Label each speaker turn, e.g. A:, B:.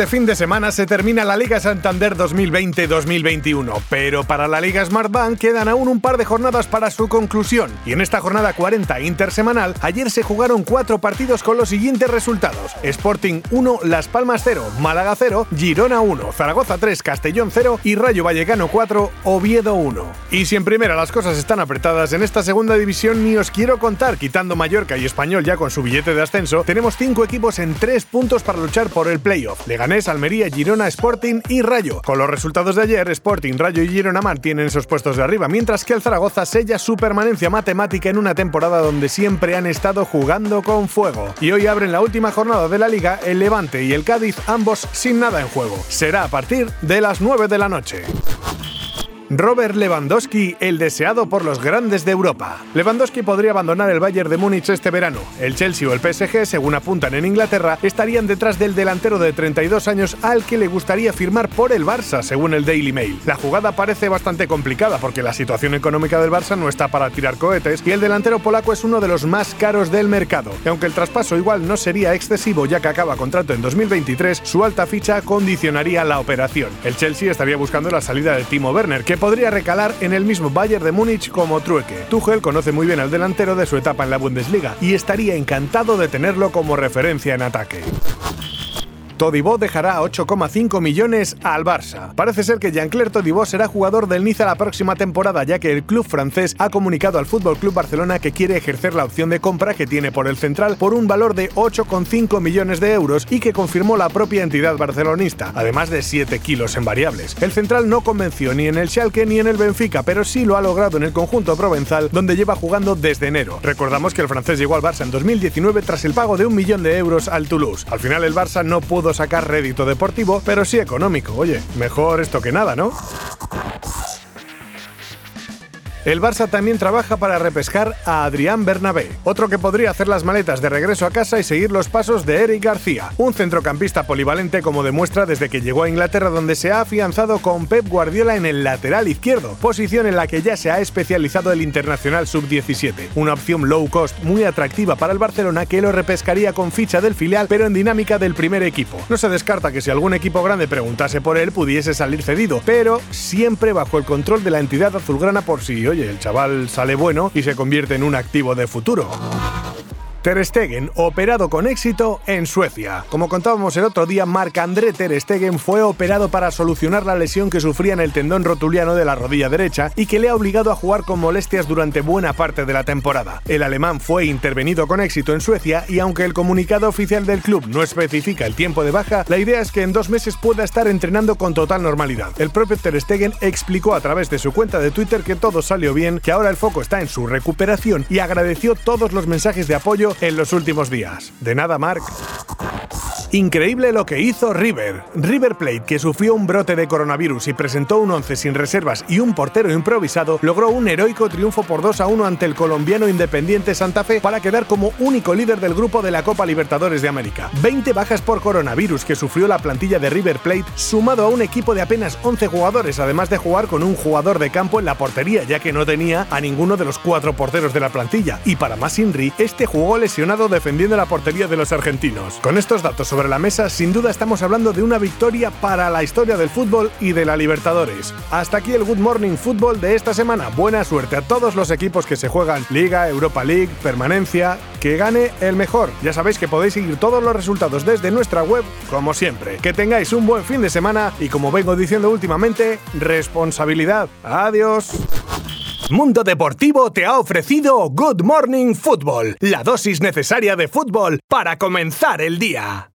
A: Este fin de semana se termina la Liga Santander 2020-2021, pero para la Liga Smartbank quedan aún un par de jornadas para su conclusión. Y en esta jornada 40 intersemanal, ayer se jugaron cuatro partidos con los siguientes resultados: Sporting 1, Las Palmas 0, Málaga 0, Girona 1, Zaragoza 3, Castellón 0 y Rayo Vallecano 4, Oviedo 1. Y si en primera las cosas están apretadas, en esta segunda división ni os quiero contar, quitando Mallorca y Español ya con su billete de ascenso, tenemos cinco equipos en tres puntos para luchar por el playoff. Leganés, Almería, Girona, Sporting y Rayo. Con los resultados de ayer, Sporting, Rayo y Girona mantienen esos puestos de arriba, mientras que el Zaragoza sella su permanencia matemática en una temporada donde siempre han estado jugando con fuego. Y hoy abren la última jornada de la liga el Levante y el Cádiz, ambos sin nada en juego. Será a partir de las 9 de la noche. Robert Lewandowski, el deseado por los grandes de Europa. Lewandowski podría abandonar el Bayern de Múnich este verano. El Chelsea o el PSG, según apuntan en Inglaterra, estarían detrás del delantero de 32 años al que le gustaría firmar por el Barça, según el Daily Mail. La jugada parece bastante complicada porque la situación económica del Barça no está para tirar cohetes y el delantero polaco es uno de los más caros del mercado. Y aunque el traspaso igual no sería excesivo ya que acaba contrato en 2023, su alta ficha condicionaría la operación. El Chelsea estaría buscando la salida de Timo Werner, que podría recalar en el mismo Bayern de Múnich como trueque. Tuchel conoce muy bien al delantero de su etapa en la Bundesliga y estaría encantado de tenerlo como referencia en ataque. Todibó dejará 8,5 millones al Barça. Parece ser que Jean-Claire Todibó será jugador del Niza la próxima temporada, ya que el club francés ha comunicado al Fútbol Club Barcelona que quiere ejercer la opción de compra que tiene por el central por un valor de 8,5 millones de euros y que confirmó la propia entidad barcelonista, además de 7 kilos en variables. El central no convenció ni en el Schalke ni en el Benfica, pero sí lo ha logrado en el conjunto provenzal, donde lleva jugando desde enero. Recordamos que el francés llegó al Barça en 2019 tras el pago de un millón de euros al Toulouse. Al final el Barça no pudo sacar rédito deportivo, pero sí económico. Oye, mejor esto que nada, ¿no? El Barça también trabaja para repescar a Adrián Bernabé, otro que podría hacer las maletas de regreso a casa y seguir los pasos de Eric García, un centrocampista polivalente como demuestra desde que llegó a Inglaterra donde se ha afianzado con Pep Guardiola en el lateral izquierdo, posición en la que ya se ha especializado el internacional sub-17, una opción low cost muy atractiva para el Barcelona que lo repescaría con ficha del filial pero en dinámica del primer equipo. No se descarta que si algún equipo grande preguntase por él pudiese salir cedido, pero siempre bajo el control de la entidad azulgrana por si oye, el chaval sale bueno y se convierte en un activo de futuro. Ter Stegen, operado con éxito en Suecia. Como contábamos el otro día, Marc-André Ter Stegen fue operado para solucionar la lesión que sufría en el tendón rotuliano de la rodilla derecha y que le ha obligado a jugar con molestias durante buena parte de la temporada. El alemán fue intervenido con éxito en Suecia y aunque el comunicado oficial del club no especifica el tiempo de baja, la idea es que en dos meses pueda estar entrenando con total normalidad. El propio Ter Stegen explicó a través de su cuenta de Twitter que todo salió bien, que ahora el foco está en su recuperación y agradeció todos los mensajes de apoyo en los últimos días. De nada, Mark. Increíble lo que hizo River. River Plate, que sufrió un brote de coronavirus y presentó un 11 sin reservas y un portero improvisado, logró un heroico triunfo por 2 a 1 ante el colombiano Independiente Santa Fe para quedar como único líder del grupo de la Copa Libertadores de América. 20 bajas por coronavirus que sufrió la plantilla de River Plate, sumado a un equipo de apenas 11 jugadores, además de jugar con un jugador de campo en la portería, ya que no tenía a ninguno de los cuatro porteros de la plantilla. Y para más Inri, este jugó lesionado defendiendo la portería de los argentinos. Con estos datos sobre la mesa, sin duda estamos hablando de una victoria para la historia del fútbol y de la Libertadores. Hasta aquí el Good Morning Fútbol de esta semana. Buena suerte a todos los equipos que se juegan Liga, Europa League, permanencia, que gane el mejor. Ya sabéis que podéis seguir todos los resultados desde nuestra web, como siempre. Que tengáis un buen fin de semana y como vengo diciendo últimamente, responsabilidad. Adiós. Mundo Deportivo te ha ofrecido Good Morning Football, la dosis necesaria de fútbol para comenzar el día.